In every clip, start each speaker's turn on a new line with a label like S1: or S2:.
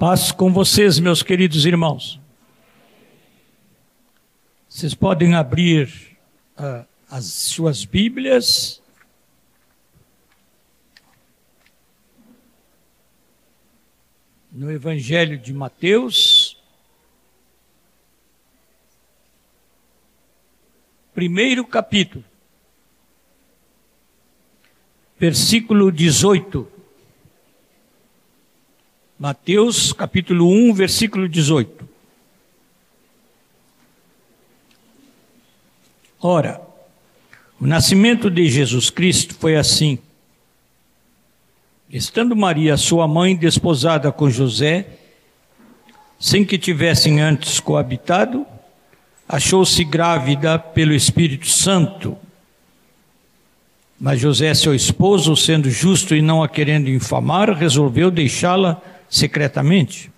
S1: Paz com vocês, meus queridos irmãos. Vocês podem abrir uh, as suas Bíblias. No Evangelho de Mateus, primeiro capítulo, versículo 18. Mateus capítulo 1, versículo 18. Ora, o nascimento de Jesus Cristo foi assim. Estando Maria, sua mãe, desposada com José, sem que tivessem antes coabitado, achou-se grávida pelo Espírito Santo. Mas José, seu esposo, sendo justo e não a querendo infamar, resolveu deixá-la secretamente.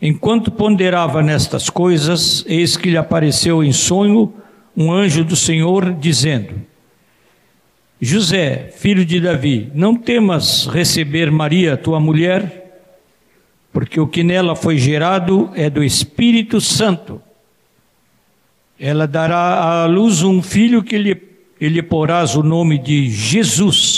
S1: Enquanto ponderava nestas coisas, eis que lhe apareceu em sonho um anjo do Senhor, dizendo: José, filho de Davi, não temas receber Maria, tua mulher, porque o que nela foi gerado é do Espírito Santo. Ela dará à luz um filho que lhe, lhe porás o nome de Jesus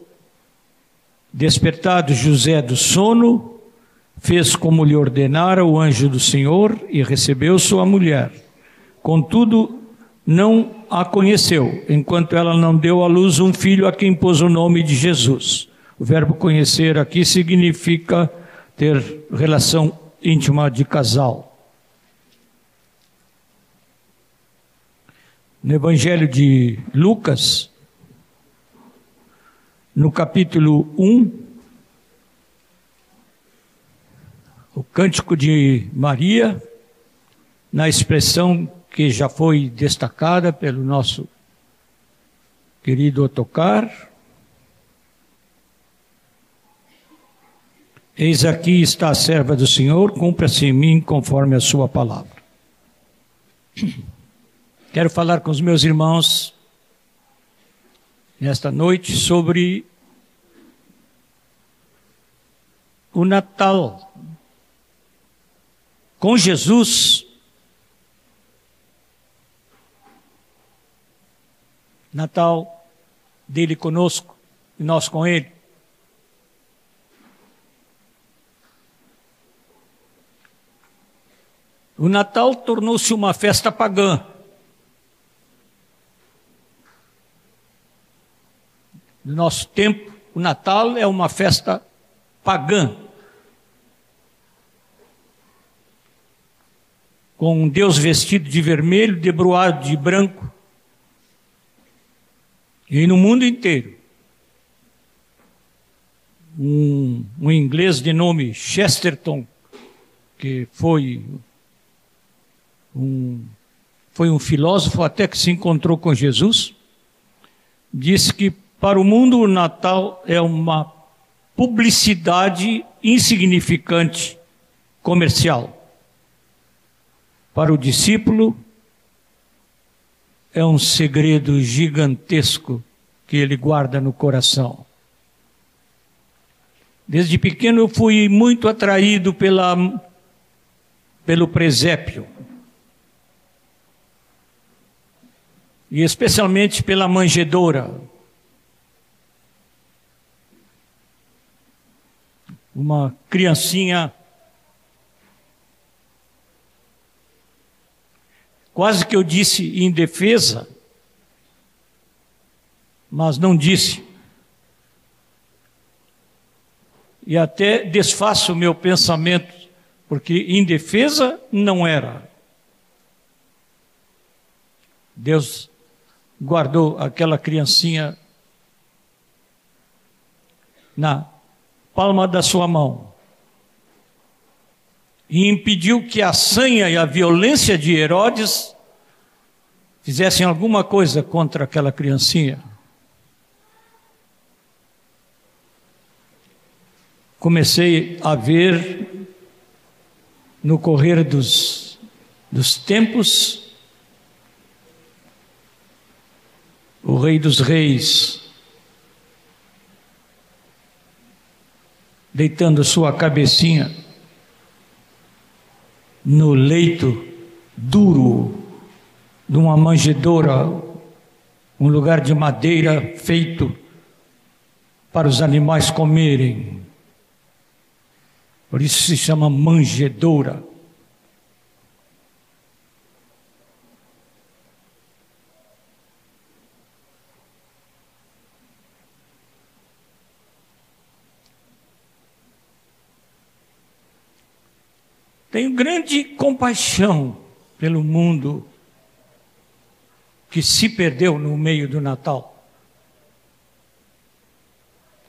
S1: Despertado José do sono, fez como lhe ordenara o anjo do Senhor e recebeu sua mulher. Contudo, não a conheceu, enquanto ela não deu à luz um filho a quem pôs o nome de Jesus. O verbo conhecer aqui significa ter relação íntima de casal. No Evangelho de Lucas, no capítulo 1, o Cântico de Maria, na expressão que já foi destacada pelo nosso querido Otocar. Eis aqui está a serva do Senhor, cumpra-se em mim conforme a sua palavra. Quero falar com os meus irmãos nesta noite sobre o Natal com Jesus. Natal dele conosco e nós com ele. O Natal tornou-se uma festa pagã. No nosso tempo, o Natal é uma festa pagã. Com um Deus vestido de vermelho, debruado de branco. E no mundo inteiro. Um, um inglês de nome Chesterton, que foi um, foi um filósofo até que se encontrou com Jesus, disse que para o mundo, o Natal é uma publicidade insignificante comercial. Para o discípulo, é um segredo gigantesco que ele guarda no coração. Desde pequeno eu fui muito atraído pela, pelo presépio. E especialmente pela manjedoura. Uma criancinha quase que eu disse indefesa, mas não disse. E até desfaço o meu pensamento, porque indefesa não era. Deus guardou aquela criancinha na palma da sua mão. e impediu que a sanha e a violência de Herodes fizessem alguma coisa contra aquela criancinha. Comecei a ver no correr dos, dos tempos o Rei dos Reis deitando sua cabecinha no leito duro de uma manjedoura, um lugar de madeira feito para os animais comerem. Por isso se chama manjedoura. Tenho grande compaixão pelo mundo que se perdeu no meio do Natal.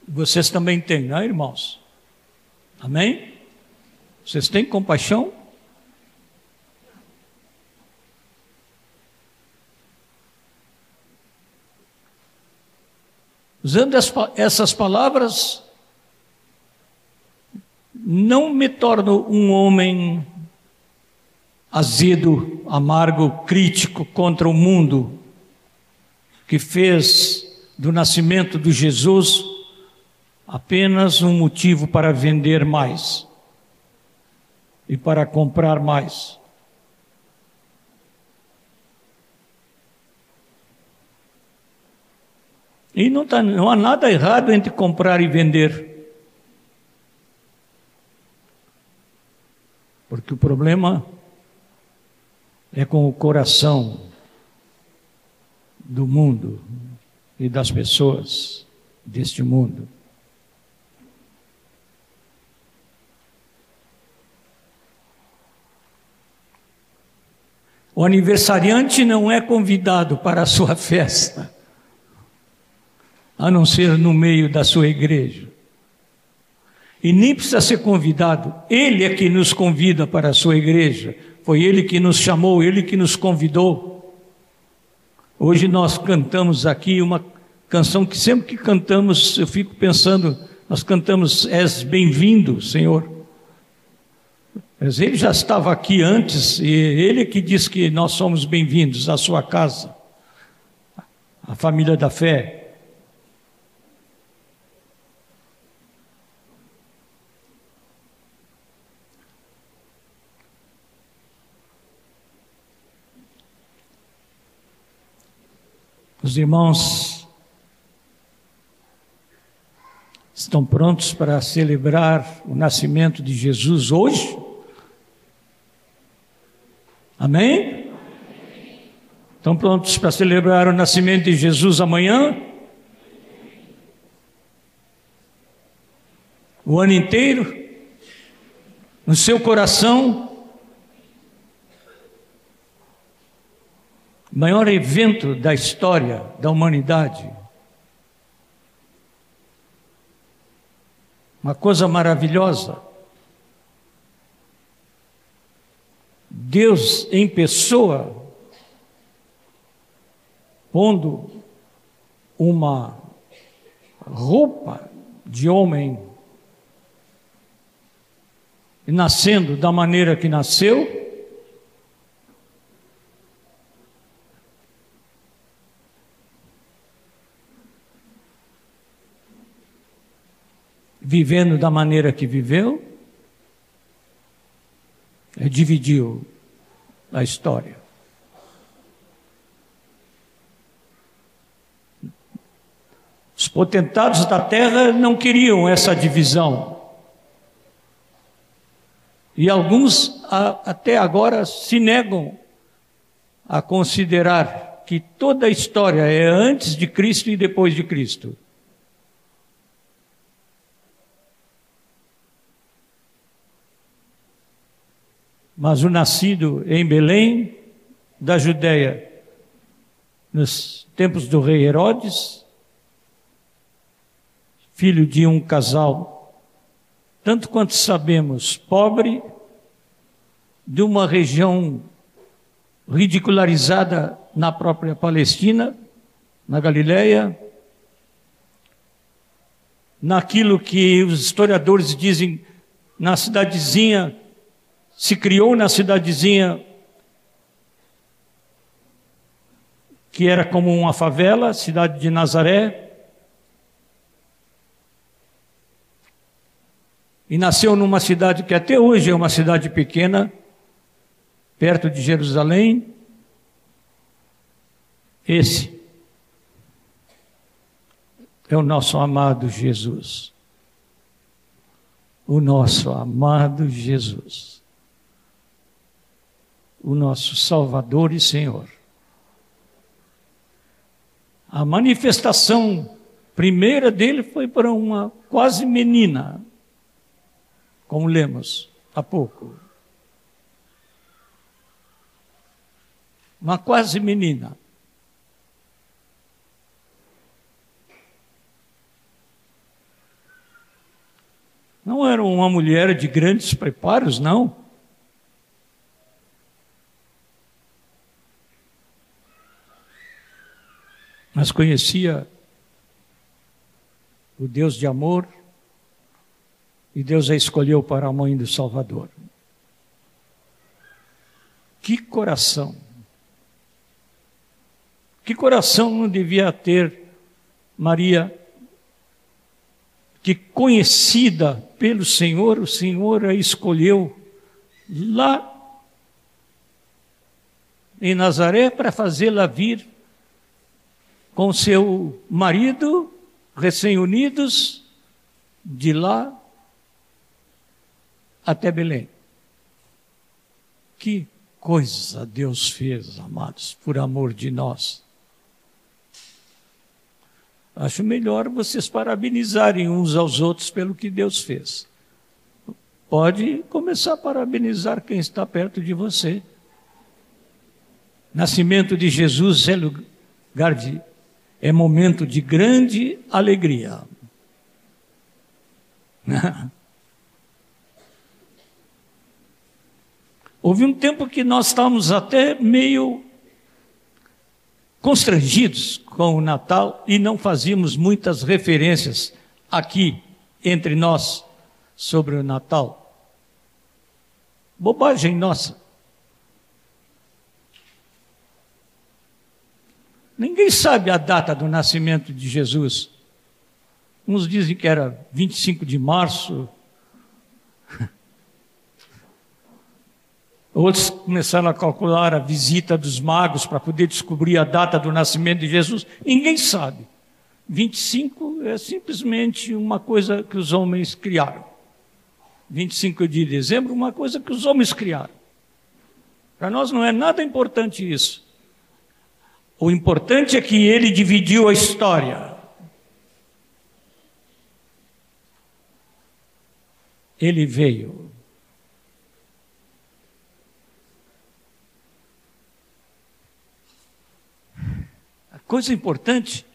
S1: Vocês também têm, não é, irmãos? Amém? Vocês têm compaixão? Usando essas palavras, não me torno um homem azedo, amargo, crítico contra o mundo, que fez do nascimento de Jesus apenas um motivo para vender mais e para comprar mais. E não, tá, não há nada errado entre comprar e vender. Porque o problema é com o coração do mundo e das pessoas deste mundo. O aniversariante não é convidado para a sua festa, a não ser no meio da sua igreja. E nem precisa ser convidado, ele é que nos convida para a sua igreja. Foi ele que nos chamou, ele que nos convidou. Hoje nós cantamos aqui uma canção que sempre que cantamos, eu fico pensando, nós cantamos És bem-vindo, Senhor. Mas ele já estava aqui antes e ele é que diz que nós somos bem-vindos à sua casa, a família da fé. Os irmãos estão prontos para celebrar o nascimento de Jesus hoje? Amém? Estão prontos para celebrar o nascimento de Jesus amanhã? O ano inteiro? No seu coração? Maior evento da história da humanidade. Uma coisa maravilhosa. Deus em pessoa, pondo uma roupa de homem, e nascendo da maneira que nasceu, vivendo da maneira que viveu, dividiu a história. Os potentados da terra não queriam essa divisão. E alguns até agora se negam a considerar que toda a história é antes de Cristo e depois de Cristo. Mas o nascido em Belém, da Judéia, nos tempos do rei Herodes, filho de um casal, tanto quanto sabemos, pobre, de uma região ridicularizada na própria Palestina, na Galileia, naquilo que os historiadores dizem na cidadezinha, se criou na cidadezinha que era como uma favela, cidade de Nazaré, e nasceu numa cidade que até hoje é uma cidade pequena, perto de Jerusalém. Esse é o nosso amado Jesus. O nosso amado Jesus. O nosso Salvador e Senhor. A manifestação primeira dele foi para uma quase menina, como lemos há pouco. Uma quase menina. Não era uma mulher de grandes preparos, não. Mas conhecia o Deus de amor, e Deus a escolheu para a mãe do Salvador. Que coração! Que coração não devia ter Maria, que conhecida pelo Senhor, o Senhor a escolheu lá em Nazaré para fazê-la vir com seu marido, recém-unidos, de lá até Belém. Que coisa Deus fez, amados, por amor de nós. Acho melhor vocês parabenizarem uns aos outros pelo que Deus fez. Pode começar a parabenizar quem está perto de você. Nascimento de Jesus é lugar de, é momento de grande alegria. Houve um tempo que nós estávamos até meio constrangidos com o Natal e não fazíamos muitas referências aqui entre nós sobre o Natal. Bobagem nossa. Ninguém sabe a data do nascimento de Jesus. Uns dizem que era 25 de março, Outros começaram a calcular a visita dos magos para poder descobrir a data do nascimento de Jesus. Ninguém sabe. 25 é simplesmente uma coisa que os homens criaram. 25 de dezembro, uma coisa que os homens criaram. Para nós não é nada importante isso. O importante é que ele dividiu a história. Ele veio coisa importante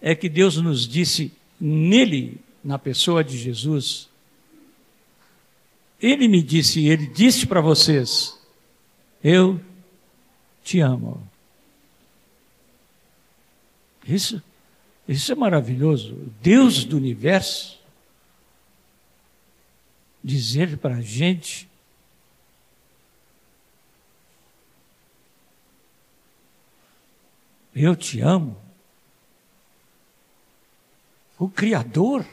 S1: é que Deus nos disse nele, na pessoa de Jesus, ele me disse, ele disse para vocês: Eu te amo. Isso, isso é maravilhoso. Deus do universo dizer para a gente Eu te amo. O Criador,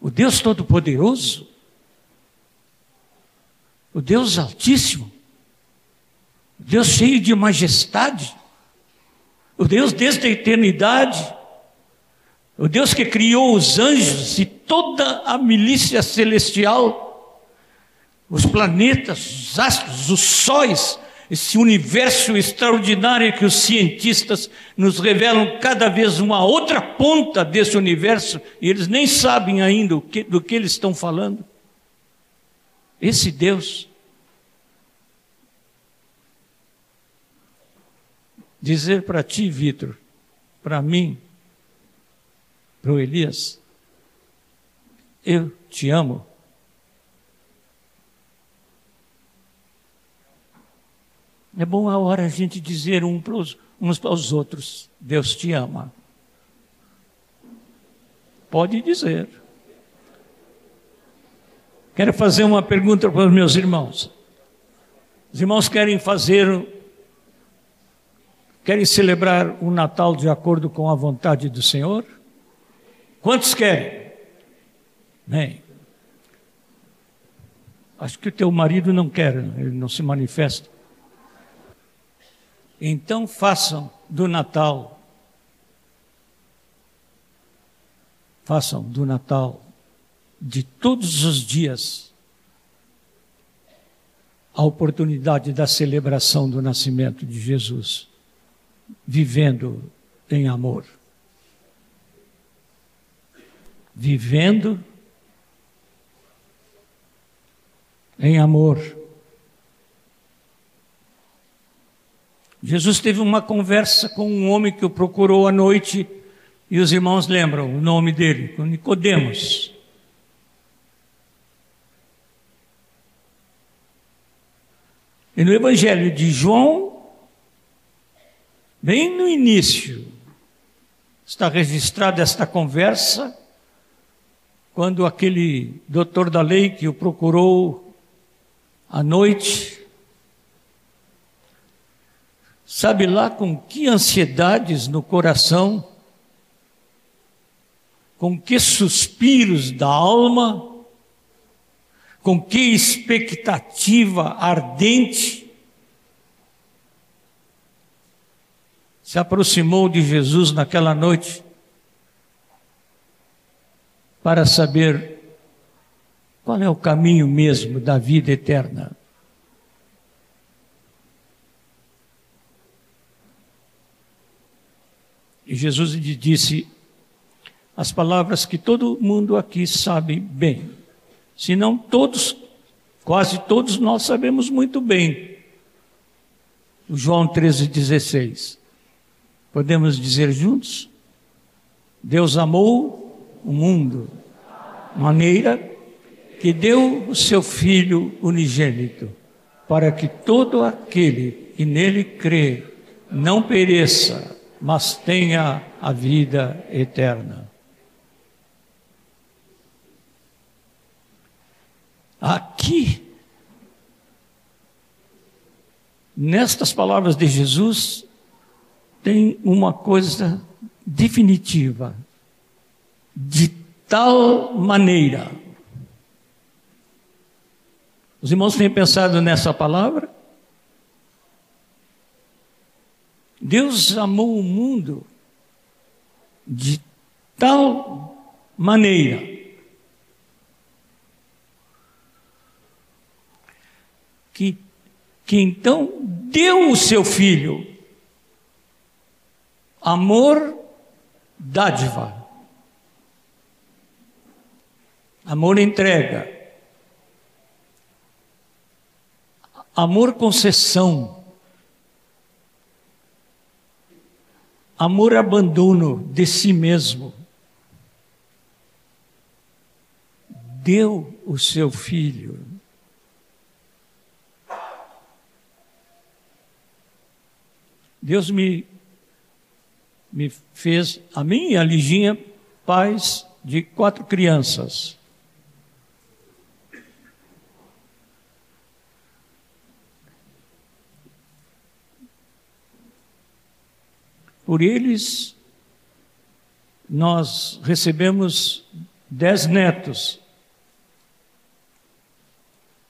S1: o Deus Todo-Poderoso, o Deus Altíssimo, Deus cheio de majestade, o Deus desde a eternidade, o Deus que criou os anjos e toda a milícia celestial, os planetas, os astros, os sóis, esse universo extraordinário que os cientistas nos revelam cada vez uma outra ponta desse universo e eles nem sabem ainda que, do que eles estão falando. Esse Deus dizer para ti, Vitor, para mim, para o Elias, eu te amo. É boa hora a gente dizer um pros, uns para os outros: Deus te ama. Pode dizer. Quero fazer uma pergunta para os meus irmãos. Os irmãos querem fazer querem celebrar o Natal de acordo com a vontade do Senhor? Quantos querem? Bem, acho que o teu marido não quer, ele não se manifesta. Então façam do Natal, façam do Natal de todos os dias a oportunidade da celebração do nascimento de Jesus, vivendo em amor. Vivendo em amor. Jesus teve uma conversa com um homem que o procurou à noite, e os irmãos lembram o nome dele, Nicodemos. E no Evangelho de João, bem no início, está registrada esta conversa, quando aquele doutor da lei que o procurou à noite, sabe lá com que ansiedades no coração, com que suspiros da alma, com que expectativa ardente se aproximou de Jesus naquela noite para saber qual é o caminho mesmo da vida eterna. E Jesus lhe disse as palavras que todo mundo aqui sabe bem. Se não todos, quase todos nós sabemos muito bem. João 13,16. Podemos dizer juntos? Deus amou o mundo, maneira que deu o seu Filho unigênito, para que todo aquele que nele crê não pereça, mas tenha a vida eterna. Aqui, nestas palavras de Jesus, tem uma coisa definitiva. De tal maneira. Os irmãos têm pensado nessa palavra? Deus amou o mundo de tal maneira que, que então deu o seu filho. Amor, dádiva. Amor, entrega. Amor, concessão. Amor, abandono de si mesmo. Deu o seu filho. Deus me, me fez, a mim e a Liginha, pais de quatro crianças. Por eles, nós recebemos dez netos,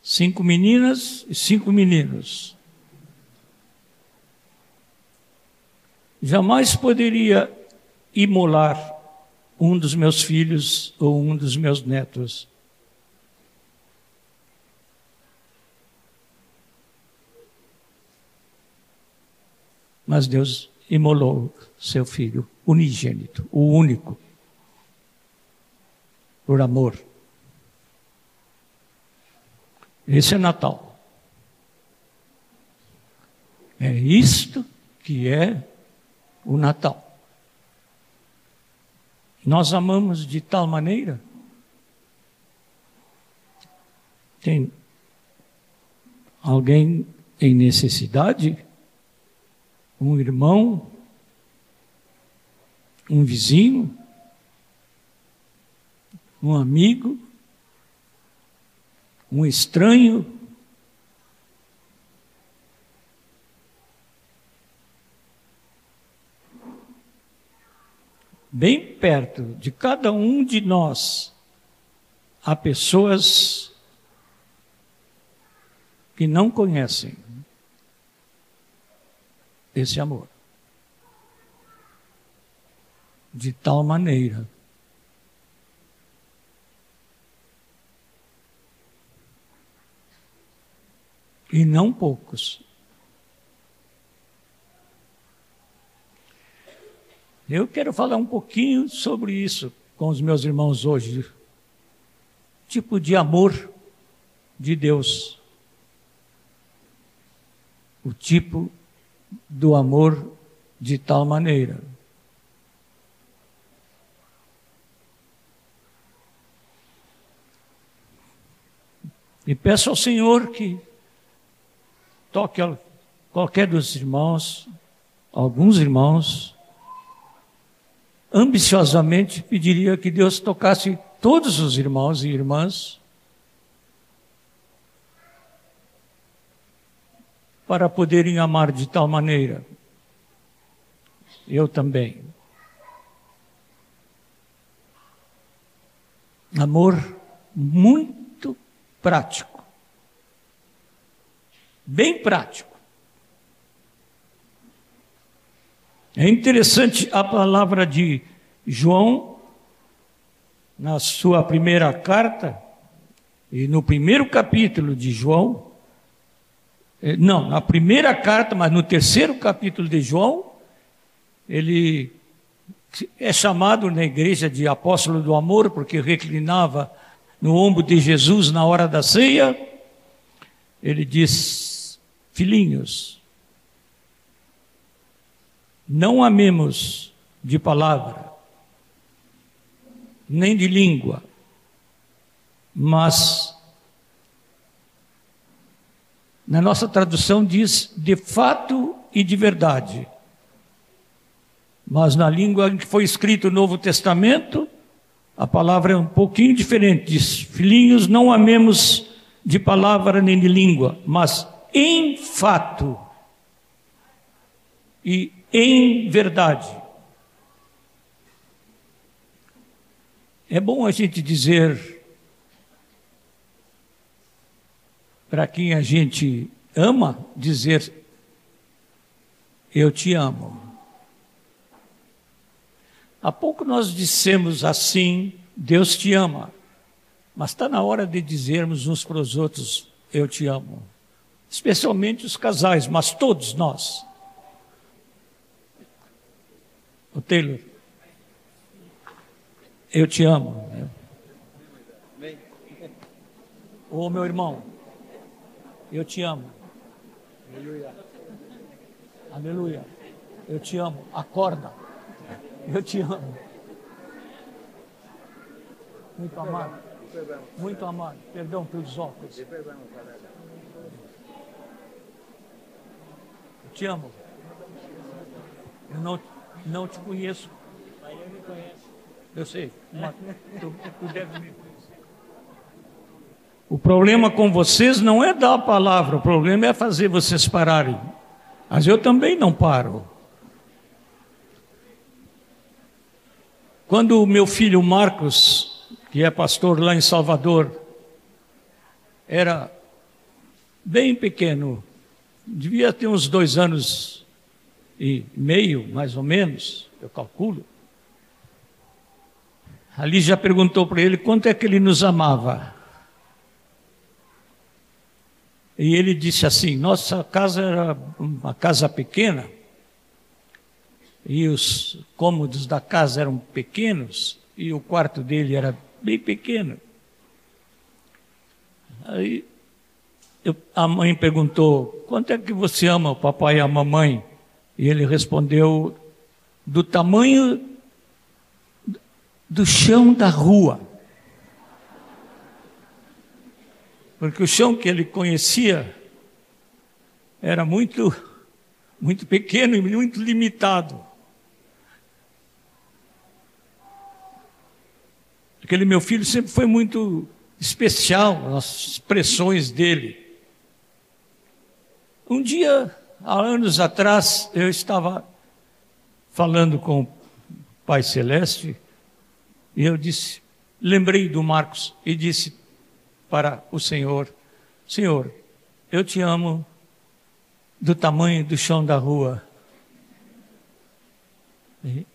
S1: cinco meninas e cinco meninos. Jamais poderia imolar um dos meus filhos ou um dos meus netos. Mas Deus imolou seu filho unigênito, o único, por amor. Esse é Natal. É isto que é o Natal. Nós amamos de tal maneira. Tem alguém em necessidade, um irmão, um vizinho, um amigo, um estranho. Bem perto de cada um de nós há pessoas que não conhecem esse amor. De tal maneira e não poucos. Eu quero falar um pouquinho sobre isso com os meus irmãos hoje. Tipo de amor de Deus. O tipo do amor de tal maneira. E peço ao Senhor que toque qualquer dos irmãos, alguns irmãos, ambiciosamente pediria que Deus tocasse todos os irmãos e irmãs para poderem amar de tal maneira. Eu também. Amor muito prático bem prático. É interessante a palavra de João, na sua primeira carta, e no primeiro capítulo de João, eh, não, na primeira carta, mas no terceiro capítulo de João, ele é chamado na igreja de apóstolo do amor, porque reclinava no ombro de Jesus na hora da ceia. Ele diz: Filhinhos, não amemos de palavra, nem de língua, mas na nossa tradução diz de fato e de verdade. Mas na língua em que foi escrito o Novo Testamento, a palavra é um pouquinho diferente. Diz: Filhinhos, não amemos de palavra nem de língua, mas em fato e em verdade. É bom a gente dizer para quem a gente ama, dizer: Eu te amo. Há pouco nós dissemos assim: Deus te ama. Mas está na hora de dizermos uns para os outros: Eu te amo especialmente os casais, mas todos nós. O Taylor, eu te amo. Ô meu irmão, eu te amo. Aleluia. Aleluia. Eu te amo. Acorda. Eu te amo. Muito amado. Muito amado. Perdão pelos óculos. te amo. Eu não, não te conheço. Mas eu me conheço. Eu sei. Mas tu, tu deve me conhecer. O problema com vocês não é dar a palavra, o problema é fazer vocês pararem. Mas eu também não paro. Quando o meu filho Marcos, que é pastor lá em Salvador, era bem pequeno, devia ter uns dois anos e meio, mais ou menos, eu calculo. Ali já perguntou para ele quanto é que ele nos amava. E ele disse assim: nossa casa era uma casa pequena, e os cômodos da casa eram pequenos, e o quarto dele era bem pequeno. Aí eu, a mãe perguntou: quanto é que você ama o papai e a mamãe? E ele respondeu: do tamanho do chão da rua. Porque o chão que ele conhecia era muito, muito pequeno e muito limitado. Aquele meu filho sempre foi muito especial nas expressões dele. Um dia, há anos atrás, eu estava falando com o Pai Celeste e eu disse, lembrei do Marcos e disse para o Senhor: Senhor, eu te amo do tamanho do chão da rua. E,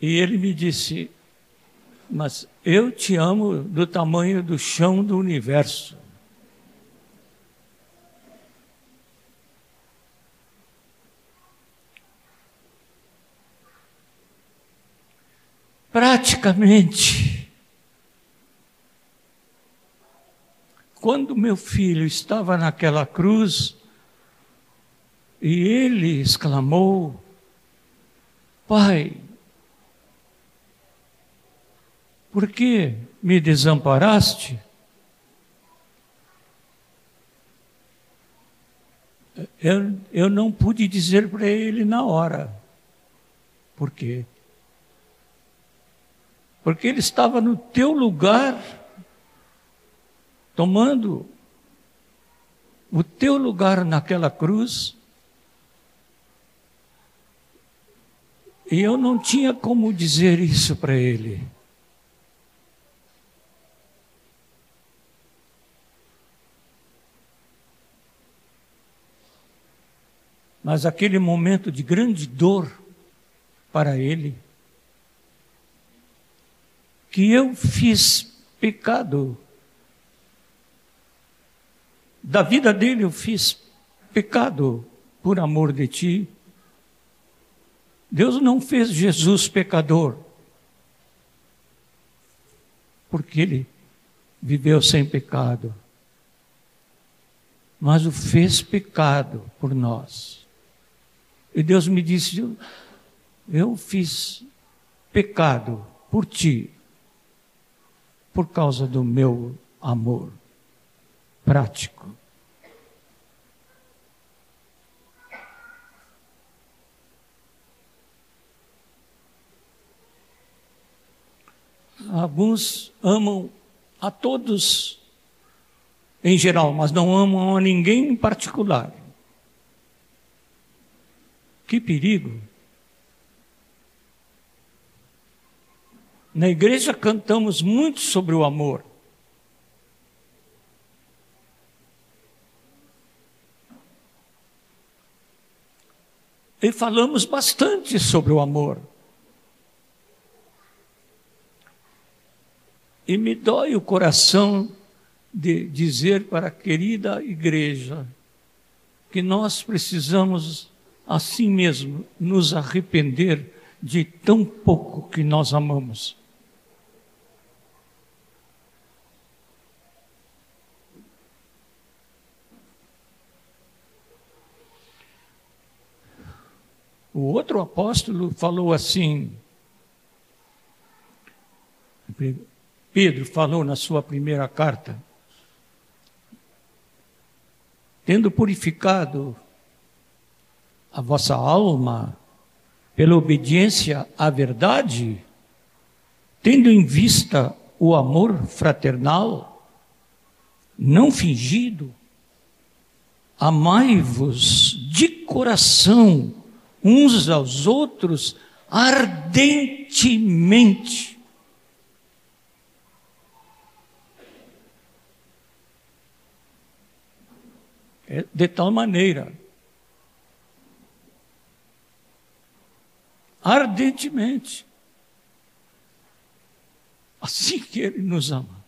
S1: e ele me disse: Mas eu te amo do tamanho do chão do universo. Praticamente, quando meu filho estava naquela cruz, e ele exclamou: Pai, por que me desamparaste? Eu, eu não pude dizer para ele na hora. Por quê? Porque ele estava no teu lugar, tomando o teu lugar naquela cruz. E eu não tinha como dizer isso para ele. Mas aquele momento de grande dor para ele, que eu fiz pecado. Da vida dele eu fiz pecado por amor de ti. Deus não fez Jesus pecador, porque ele viveu sem pecado, mas o fez pecado por nós. E Deus me disse: Eu fiz pecado por ti, por causa do meu amor prático. Alguns amam a todos em geral, mas não amam a ninguém em particular. Que perigo! Na igreja cantamos muito sobre o amor. E falamos bastante sobre o amor. E me dói o coração de dizer para a querida igreja que nós precisamos, assim mesmo, nos arrepender de tão pouco que nós amamos. O outro apóstolo falou assim. Pedro falou na sua primeira carta: tendo purificado a vossa alma pela obediência à verdade, tendo em vista o amor fraternal, não fingido, amai-vos de coração uns aos outros ardentemente. É de tal maneira, ardentemente, assim que Ele nos ama.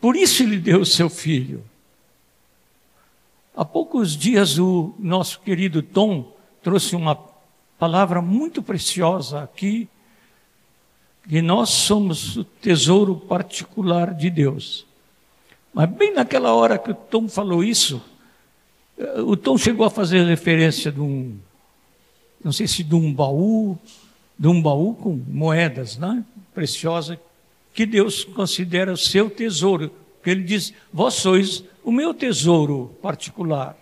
S1: Por isso Ele deu o seu Filho Há poucos dias o nosso querido Tom trouxe uma palavra muito preciosa aqui, que nós somos o tesouro particular de Deus. Mas bem naquela hora que o Tom falou isso, eh, o Tom chegou a fazer referência de um, não sei se de um baú, de um baú com moedas, né? Preciosa, que Deus considera o seu tesouro. Porque ele diz: Vós sois o meu tesouro particular.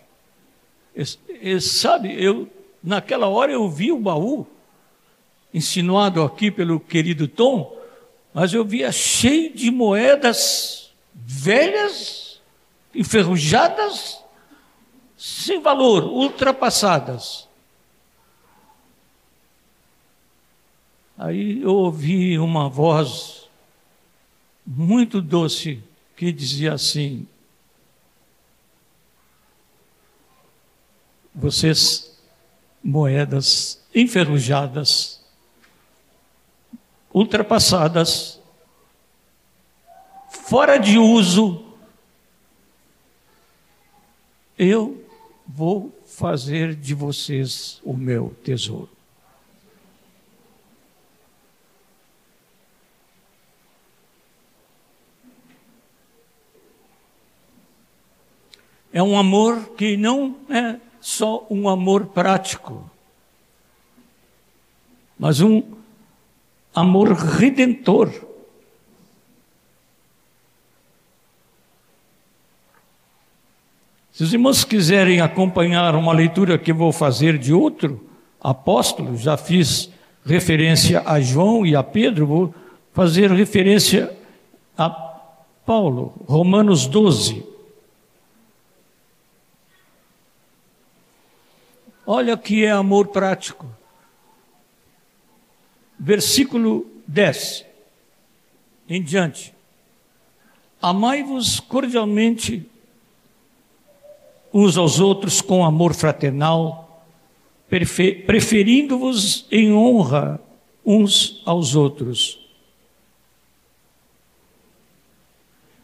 S1: Sabe, eu naquela hora eu vi o baú insinuado aqui pelo querido Tom, mas eu via cheio de moedas velhas, enferrujadas, sem valor, ultrapassadas. Aí eu ouvi uma voz muito doce que dizia assim: Vocês, moedas enferrujadas, ultrapassadas, fora de uso, eu vou fazer de vocês o meu tesouro. É um amor que não é só um amor prático, mas um amor redentor. Se os irmãos quiserem acompanhar uma leitura que vou fazer de outro apóstolo, já fiz referência a João e a Pedro, vou fazer referência a Paulo, Romanos 12. Olha que é amor prático. Versículo 10 em diante. Amai-vos cordialmente uns aos outros com amor fraternal, preferindo-vos em honra uns aos outros.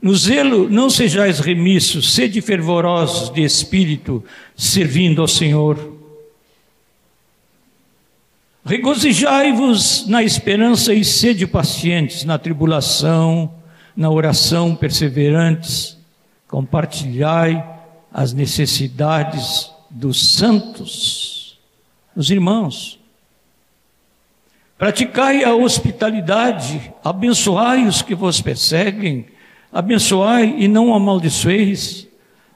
S1: No zelo não sejais remissos, sede fervorosos de espírito, servindo ao Senhor. Regozijai-vos na esperança e sede pacientes na tribulação, na oração perseverantes. Compartilhai as necessidades dos santos, os irmãos. Praticai a hospitalidade, abençoai os que vos perseguem, abençoai e não amaldiçoeis.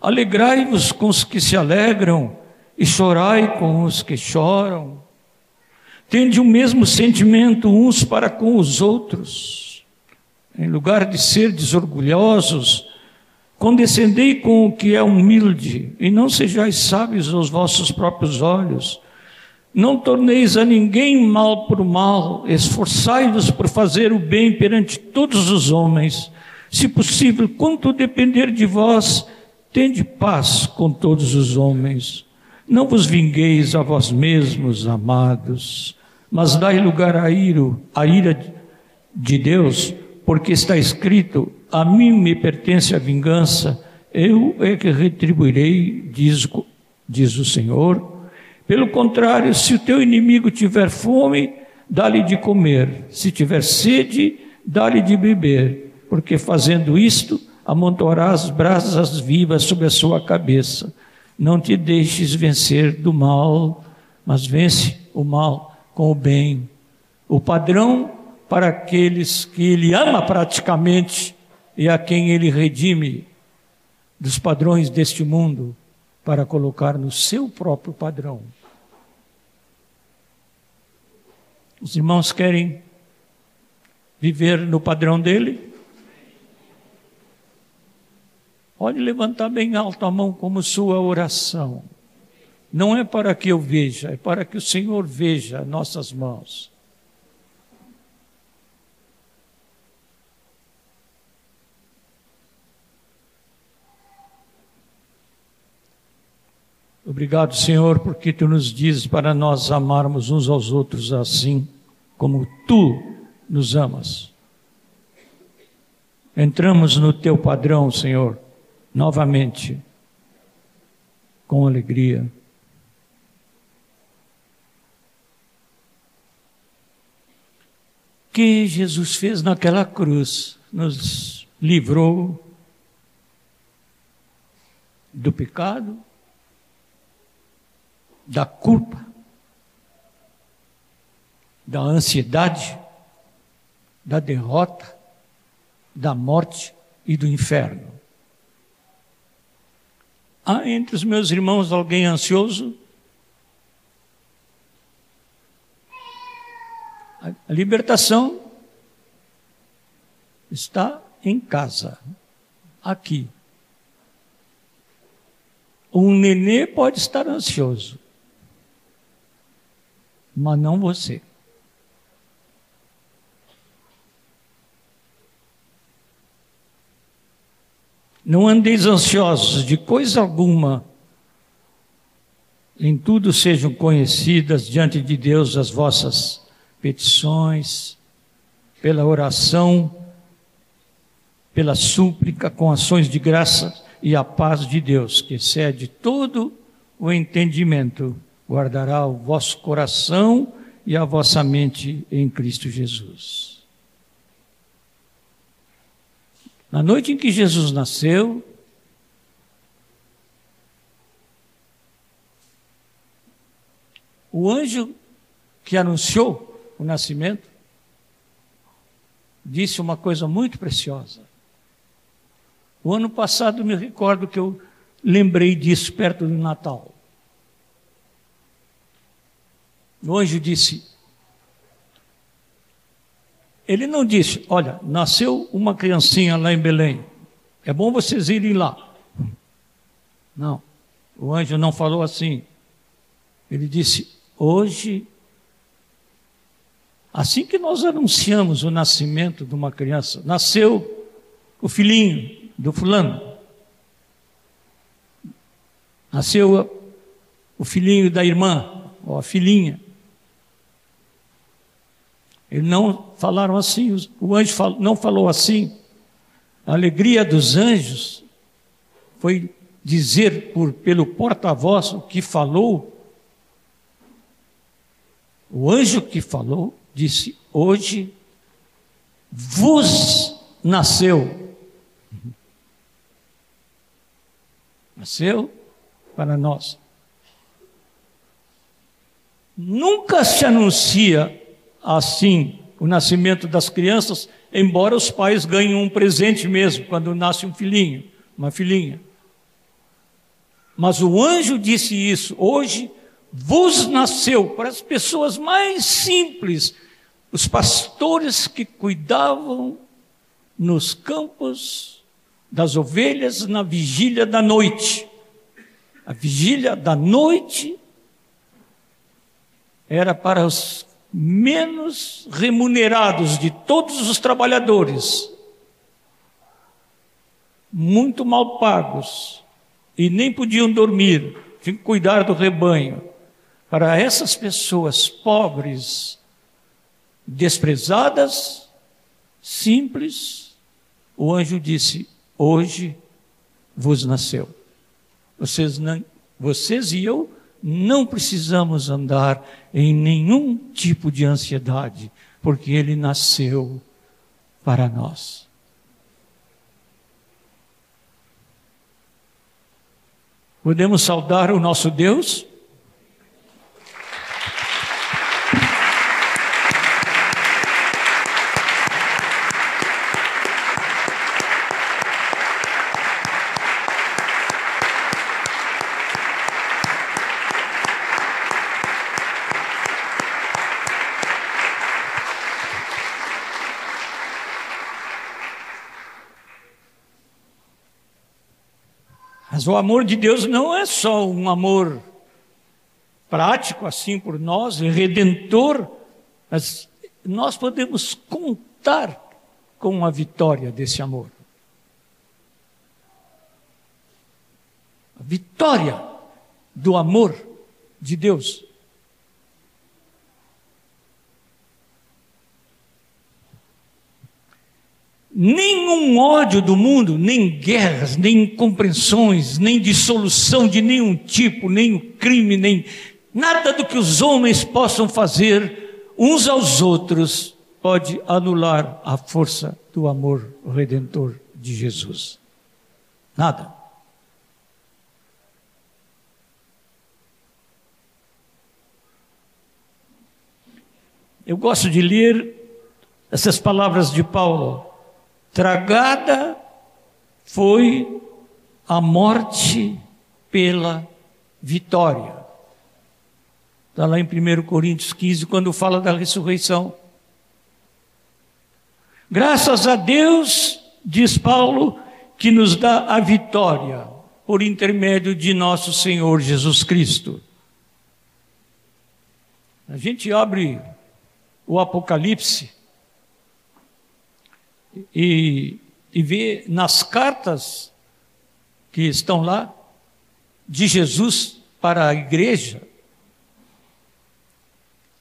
S1: Alegrai-vos com os que se alegram e chorai com os que choram. Tende o mesmo sentimento uns para com os outros. Em lugar de ser desorgulhosos, condescendei com o que é humilde, e não sejais sábios aos vossos próprios olhos. Não torneis a ninguém mal por mal, esforçai-vos por fazer o bem perante todos os homens. Se possível, quanto depender de vós, tende paz com todos os homens. Não vos vingueis a vós mesmos, amados mas dai lugar à ira, de Deus, porque está escrito: a mim me pertence a vingança, eu é que retribuirei, diz, diz o Senhor. Pelo contrário, se o teu inimigo tiver fome, dá-lhe de comer, se tiver sede, dá-lhe de beber, porque fazendo isto, amontoarás brasas vivas sobre a sua cabeça. Não te deixes vencer do mal, mas vence o mal com o bem. O padrão para aqueles que ele ama praticamente e a quem ele redime dos padrões deste mundo para colocar no seu próprio padrão. Os irmãos querem viver no padrão dele? Pode levantar bem alto a mão como sua oração. Não é para que eu veja, é para que o Senhor veja nossas mãos. Obrigado, Senhor, porque tu nos dizes para nós amarmos uns aos outros assim como tu nos amas. Entramos no teu padrão, Senhor, novamente, com alegria. Que Jesus fez naquela cruz, nos livrou do pecado, da culpa, da ansiedade, da derrota, da morte e do inferno. Há entre os meus irmãos alguém ansioso? A libertação está em casa, aqui. Um nenê pode estar ansioso, mas não você. Não andeis ansiosos de coisa alguma, em tudo sejam conhecidas diante de Deus as vossas petições, pela oração, pela súplica, com ações de graça e a paz de Deus, que excede todo o entendimento, guardará o vosso coração e a vossa mente em Cristo Jesus. Na noite em que Jesus nasceu, o anjo que anunciou o nascimento, disse uma coisa muito preciosa. O ano passado me recordo que eu lembrei disso perto do Natal. O anjo disse: Ele não disse, olha, nasceu uma criancinha lá em Belém, é bom vocês irem lá. Não, o anjo não falou assim. Ele disse: Hoje Assim que nós anunciamos o nascimento de uma criança, nasceu o filhinho do fulano, nasceu o filhinho da irmã, ou a filhinha. Eles não falaram assim, o anjo não falou assim. A alegria dos anjos foi dizer por, pelo porta-voz o que falou. O anjo que falou disse: Hoje vos nasceu. Nasceu para nós. Nunca se anuncia assim o nascimento das crianças, embora os pais ganhem um presente mesmo quando nasce um filhinho, uma filhinha. Mas o anjo disse isso: hoje vos nasceu para as pessoas mais simples, os pastores que cuidavam nos campos das ovelhas na vigília da noite. A vigília da noite era para os menos remunerados de todos os trabalhadores, muito mal pagos, e nem podiam dormir, tinham que cuidar do rebanho. Para essas pessoas pobres, desprezadas, simples, o anjo disse: Hoje vos nasceu. Vocês, não, vocês e eu não precisamos andar em nenhum tipo de ansiedade, porque ele nasceu para nós. Podemos saudar o nosso Deus? Mas o amor de Deus não é só um amor prático assim por nós, redentor, mas nós podemos contar com a vitória desse amor. A vitória do amor de Deus. Nenhum ódio do mundo, nem guerras, nem incompreensões, nem dissolução de nenhum tipo, nem crime, nem nada do que os homens possam fazer uns aos outros pode anular a força do amor redentor de Jesus. Nada. Eu gosto de ler essas palavras de Paulo Tragada foi a morte pela vitória. Está lá em 1 Coríntios 15, quando fala da ressurreição. Graças a Deus, diz Paulo, que nos dá a vitória por intermédio de nosso Senhor Jesus Cristo. A gente abre o Apocalipse e, e vê nas cartas que estão lá de Jesus para a igreja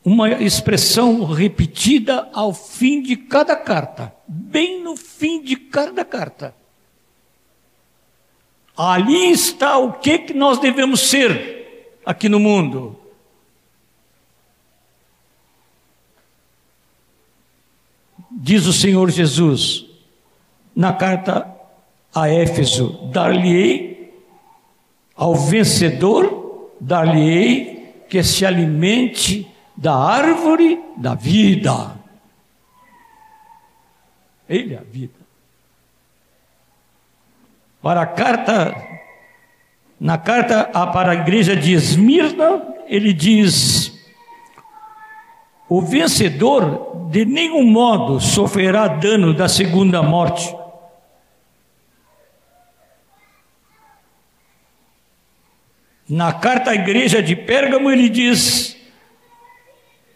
S1: uma expressão repetida ao fim de cada carta, bem no fim de cada carta. Ali está o que, que nós devemos ser aqui no mundo. Diz o Senhor Jesus na carta a Éfeso: Dar-lhe-ei ao vencedor, dar-lhe-ei que se alimente da árvore da vida. Ele é a vida. Para a carta, na carta para a igreja de Esmirna, ele diz: o vencedor de nenhum modo sofrerá dano da segunda morte. Na carta à igreja de Pérgamo, ele diz: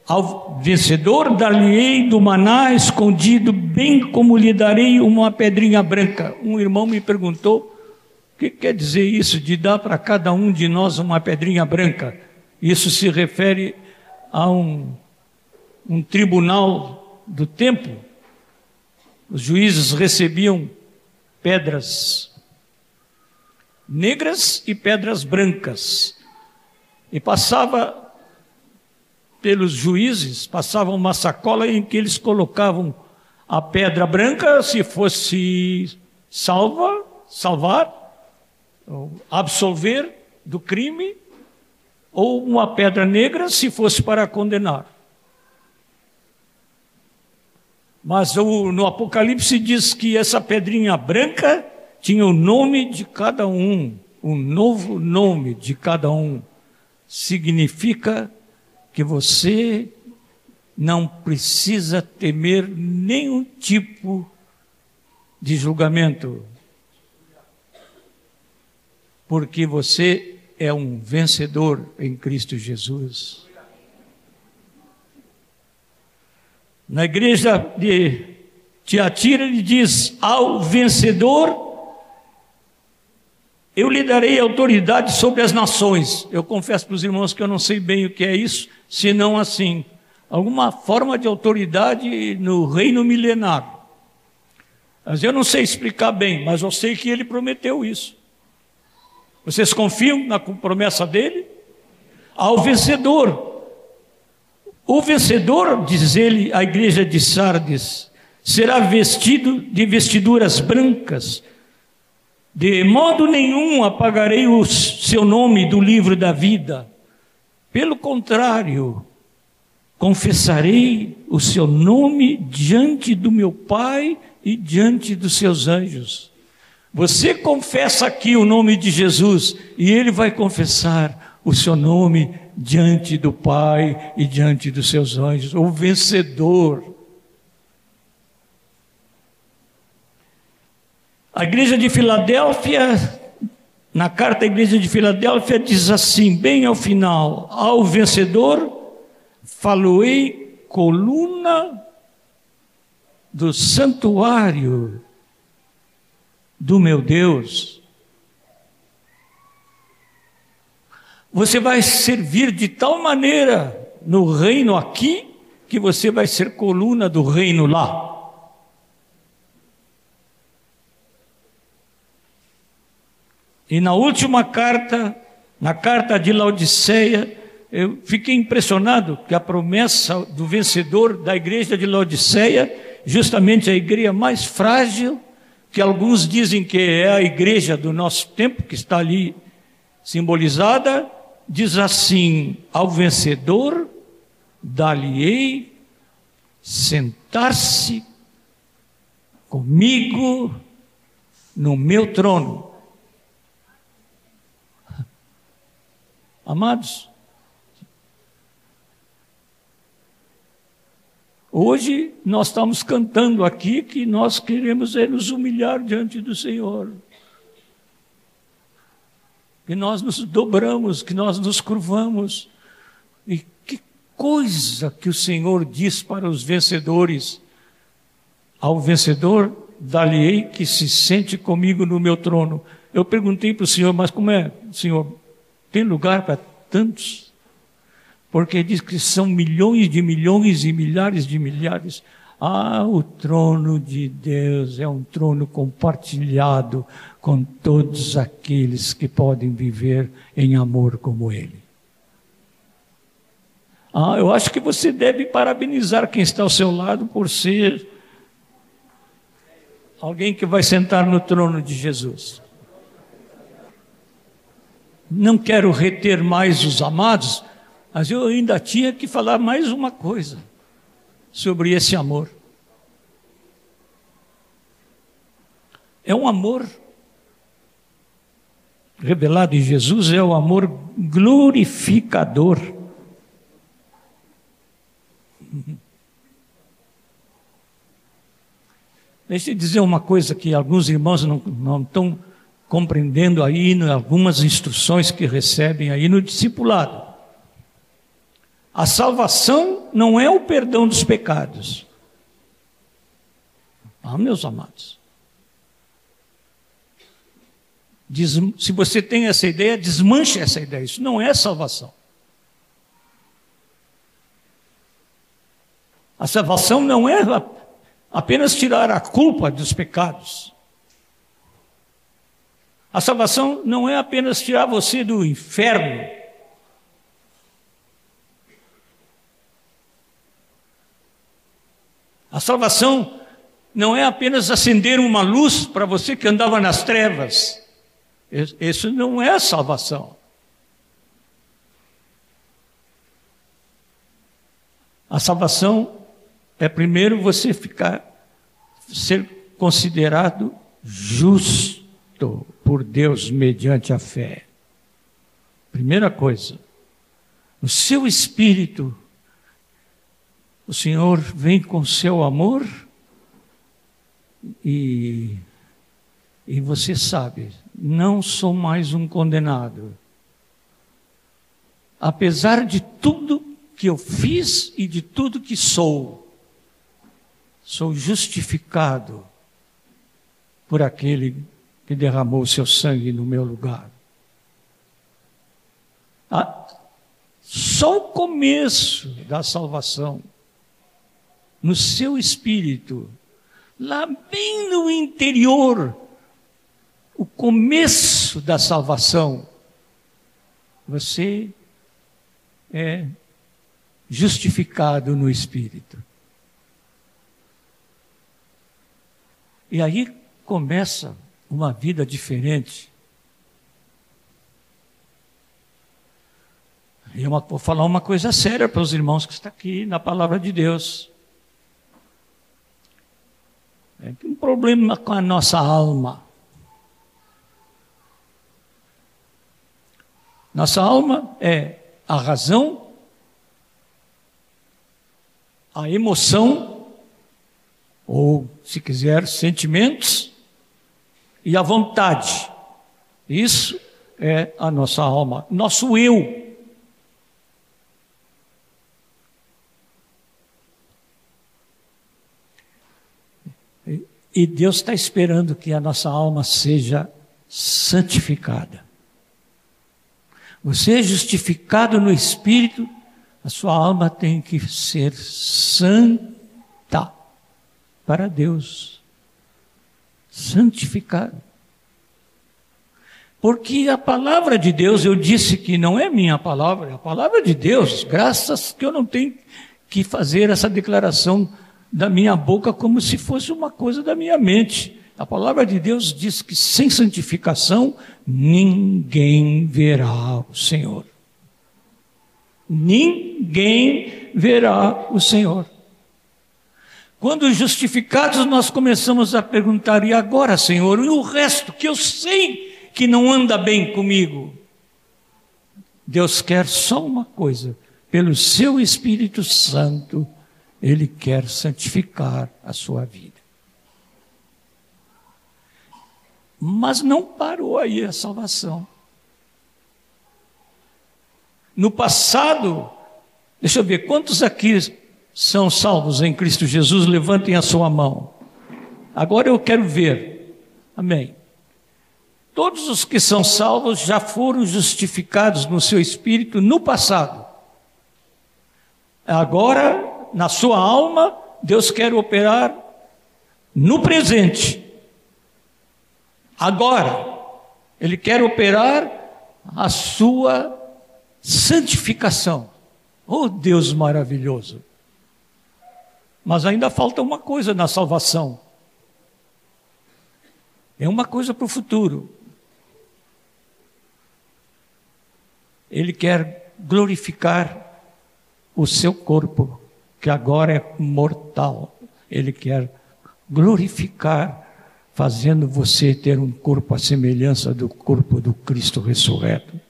S1: ao vencedor dar-lhe-ei do maná escondido, bem como lhe darei uma pedrinha branca. Um irmão me perguntou: o que quer dizer isso de dar para cada um de nós uma pedrinha branca? Isso se refere a um, um tribunal do tempo. Os juízes recebiam pedras negras e pedras brancas. E passava pelos juízes, passavam uma sacola em que eles colocavam a pedra branca, se fosse salva, salvar, absolver do crime, ou uma pedra negra, se fosse para condenar. Mas no Apocalipse diz que essa pedrinha branca tinha o nome de cada um, um novo nome de cada um. Significa que você não precisa temer nenhum tipo de julgamento, porque você é um vencedor em Cristo Jesus. Na igreja de Tiatira, ele diz: ao vencedor eu lhe darei autoridade sobre as nações. Eu confesso para os irmãos que eu não sei bem o que é isso, senão assim, alguma forma de autoridade no reino milenar. Mas eu não sei explicar bem, mas eu sei que ele prometeu isso. Vocês confiam na promessa dele? Ao vencedor. O vencedor, diz ele à igreja de Sardes, será vestido de vestiduras brancas, de modo nenhum apagarei o seu nome do livro da vida. Pelo contrário, confessarei o seu nome diante do meu Pai e diante dos seus anjos. Você confessa aqui o nome de Jesus e ele vai confessar o seu nome diante do Pai e diante dos seus anjos, o vencedor. A igreja de Filadélfia, na carta à igreja de Filadélfia, diz assim, bem ao final: Ao vencedor, faloei coluna do santuário do meu Deus. Você vai servir de tal maneira no reino aqui, que você vai ser coluna do reino lá. E na última carta, na carta de Laodiceia, eu fiquei impressionado que a promessa do vencedor da igreja de Laodiceia, justamente a igreja mais frágil, que alguns dizem que é a igreja do nosso tempo, que está ali simbolizada, diz assim: ao vencedor dar-lhe-ei sentar-se comigo no meu trono Amados, hoje nós estamos cantando aqui que nós queremos é nos humilhar diante do Senhor. Que nós nos dobramos, que nós nos curvamos. E que coisa que o Senhor diz para os vencedores. Ao vencedor, dali que se sente comigo no meu trono. Eu perguntei para o Senhor, mas como é, Senhor? Tem lugar para tantos? Porque diz que são milhões de milhões e milhares de milhares. Ah, o trono de Deus é um trono compartilhado com todos aqueles que podem viver em amor como Ele. Ah, eu acho que você deve parabenizar quem está ao seu lado por ser alguém que vai sentar no trono de Jesus. Não quero reter mais os amados, mas eu ainda tinha que falar mais uma coisa sobre esse amor. É um amor revelado em Jesus, é o amor glorificador. Deixa eu dizer uma coisa que alguns irmãos não, não estão compreendendo aí algumas instruções que recebem aí no discipulado. A salvação não é o perdão dos pecados. Ah, meus amados. se você tem essa ideia, desmanche essa ideia. Isso não é salvação. A salvação não é apenas tirar a culpa dos pecados. A salvação não é apenas tirar você do inferno. A salvação não é apenas acender uma luz para você que andava nas trevas. Isso não é salvação. A salvação é primeiro você ficar ser considerado justo por Deus mediante a fé. Primeira coisa, o seu espírito, o Senhor vem com seu amor e, e você sabe, não sou mais um condenado. Apesar de tudo que eu fiz e de tudo que sou, sou justificado por aquele que derramou seu sangue no meu lugar. Ah, só o começo da salvação, no seu espírito, lá bem no interior, o começo da salvação, você é justificado no espírito. E aí começa uma vida diferente. E eu vou falar uma coisa séria para os irmãos que estão aqui na palavra de Deus. É um problema com a nossa alma. Nossa alma é a razão, a emoção, ou, se quiser, sentimentos, e a vontade. Isso é a nossa alma, nosso eu. E Deus está esperando que a nossa alma seja santificada. Você é justificado no Espírito, a sua alma tem que ser santa para Deus santificado. Porque a palavra de Deus, eu disse que não é minha palavra, é a palavra de Deus, graças que eu não tenho que fazer essa declaração da minha boca como se fosse uma coisa da minha mente. A palavra de Deus diz que sem santificação ninguém verá o Senhor. Ninguém verá o Senhor. Quando justificados, nós começamos a perguntar: e agora, Senhor? E o resto que eu sei que não anda bem comigo? Deus quer só uma coisa: pelo seu Espírito Santo, Ele quer santificar a sua vida. Mas não parou aí a salvação. No passado, deixa eu ver, quantos aqui são salvos em Cristo Jesus? Levantem a sua mão. Agora eu quero ver. Amém. Todos os que são salvos já foram justificados no seu espírito no passado. Agora, na sua alma, Deus quer operar no presente. Agora, Ele quer operar a sua santificação. Oh Deus maravilhoso! Mas ainda falta uma coisa na salvação. É uma coisa para o futuro. Ele quer glorificar o seu corpo, que agora é mortal. Ele quer glorificar, fazendo você ter um corpo à semelhança do corpo do Cristo ressurreto.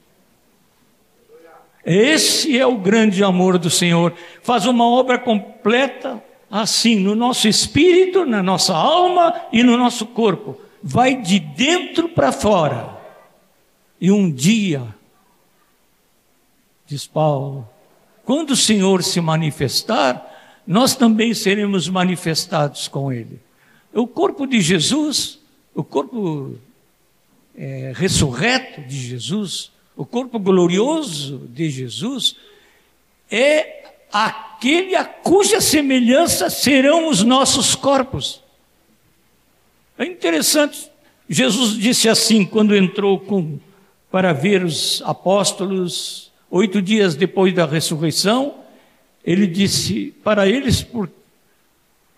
S1: Esse é o grande amor do Senhor. Faz uma obra completa assim no nosso espírito, na nossa alma e no nosso corpo. Vai de dentro para fora. E um dia, diz Paulo, quando o Senhor se manifestar, nós também seremos manifestados com Ele. O corpo de Jesus, o corpo é, ressurreto de Jesus, o corpo glorioso de Jesus, é aquele a cuja semelhança serão os nossos corpos. É interessante, Jesus disse assim quando entrou com, para ver os apóstolos, oito dias depois da ressurreição, ele disse para eles: por,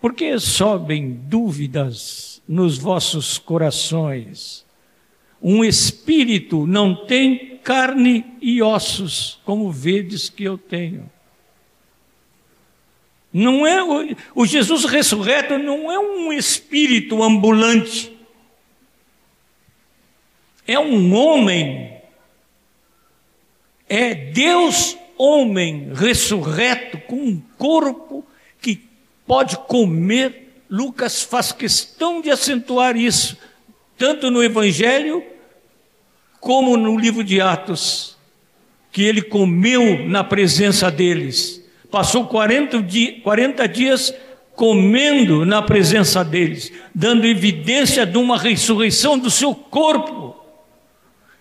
S1: por que sobem dúvidas nos vossos corações? Um espírito não tem carne e ossos, como vedes que eu tenho. Não é o, o Jesus ressurreto não é um espírito ambulante. É um homem. É Deus homem ressurreto com um corpo que pode comer. Lucas faz questão de acentuar isso, tanto no Evangelho como no livro de Atos, que ele comeu na presença deles. Passou 40, di 40 dias comendo na presença deles, dando evidência de uma ressurreição do seu corpo.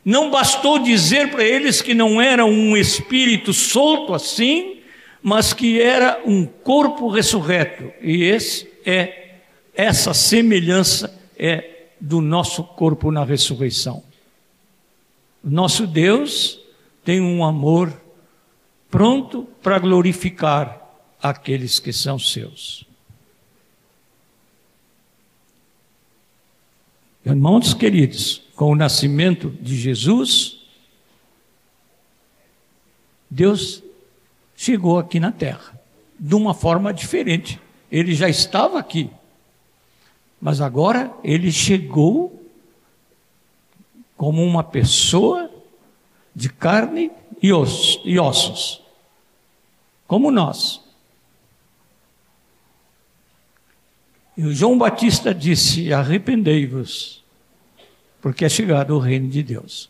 S1: Não bastou dizer para eles que não era um espírito solto assim, mas que era um corpo ressurreto. E esse é essa semelhança é do nosso corpo na ressurreição. Nosso Deus tem um amor pronto para glorificar aqueles que são seus. Irmãos queridos, com o nascimento de Jesus, Deus chegou aqui na terra de uma forma diferente. Ele já estava aqui, mas agora ele chegou como uma pessoa de carne e ossos, como nós. E o João Batista disse: Arrependei-vos, porque é chegado o reino de Deus.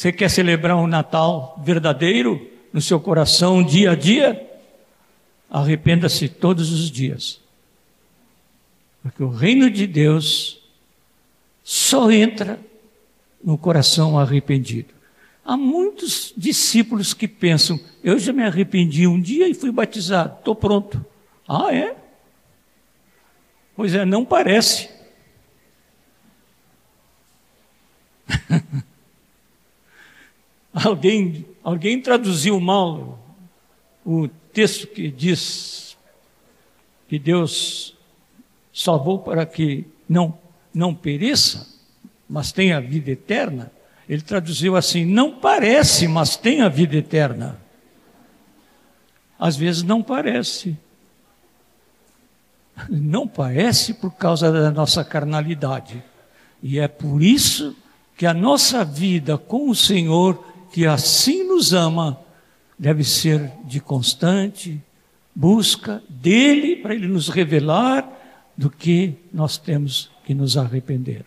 S1: Você quer celebrar um Natal verdadeiro no seu coração, dia a dia? Arrependa-se todos os dias. Porque o reino de Deus só entra no coração arrependido. Há muitos discípulos que pensam: eu já me arrependi um dia e fui batizado, estou pronto. Ah, é? Pois é, não parece. alguém, alguém traduziu mal o texto que diz que Deus salvou para que não, não pereça mas tem a vida eterna, ele traduziu assim: não parece, mas tem a vida eterna. Às vezes não parece. Não parece por causa da nossa carnalidade. E é por isso que a nossa vida com o Senhor, que assim nos ama, deve ser de constante busca dele para ele nos revelar do que nós temos que nos arrepender.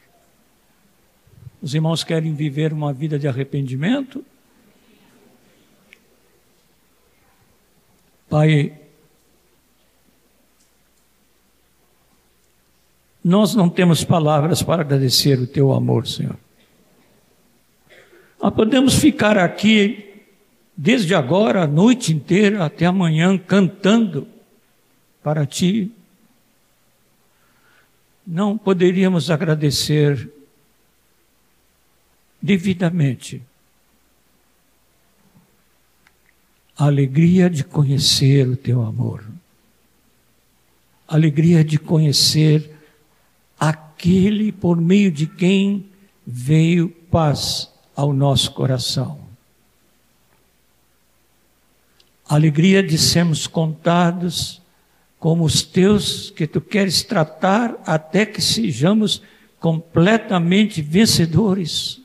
S1: Os irmãos querem viver uma vida de arrependimento? Pai, nós não temos palavras para agradecer o teu amor, Senhor. Nós podemos ficar aqui desde agora, a noite inteira, até amanhã, cantando para ti. Não poderíamos agradecer devidamente a alegria de conhecer o teu amor, a alegria de conhecer aquele por meio de quem veio paz ao nosso coração. A alegria de sermos contados como os teus que tu queres tratar até que sejamos completamente vencedores.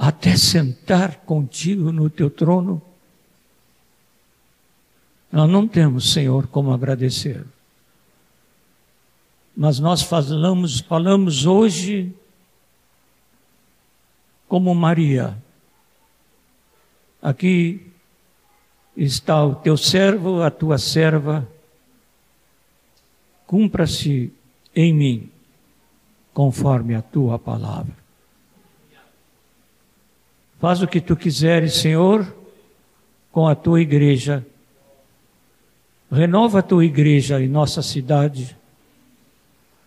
S1: até sentar contigo no teu trono. Nós não temos, Senhor, como agradecer. Mas nós falamos, falamos hoje como Maria. Aqui está o teu servo, a tua serva. Cumpra-se em mim conforme a tua palavra. Faz o que tu quiseres, Senhor, com a tua igreja. Renova a tua igreja em nossa cidade.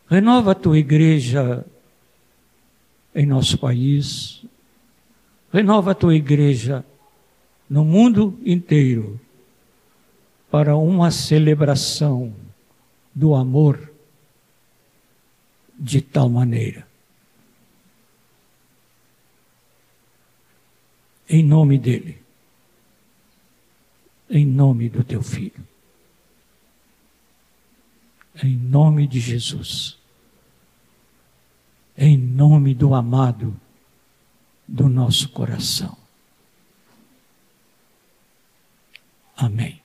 S1: Renova a tua igreja em nosso país. Renova a tua igreja no mundo inteiro para uma celebração do amor de tal maneira. Em nome dele, em nome do teu filho, em nome de Jesus, em nome do amado do nosso coração. Amém.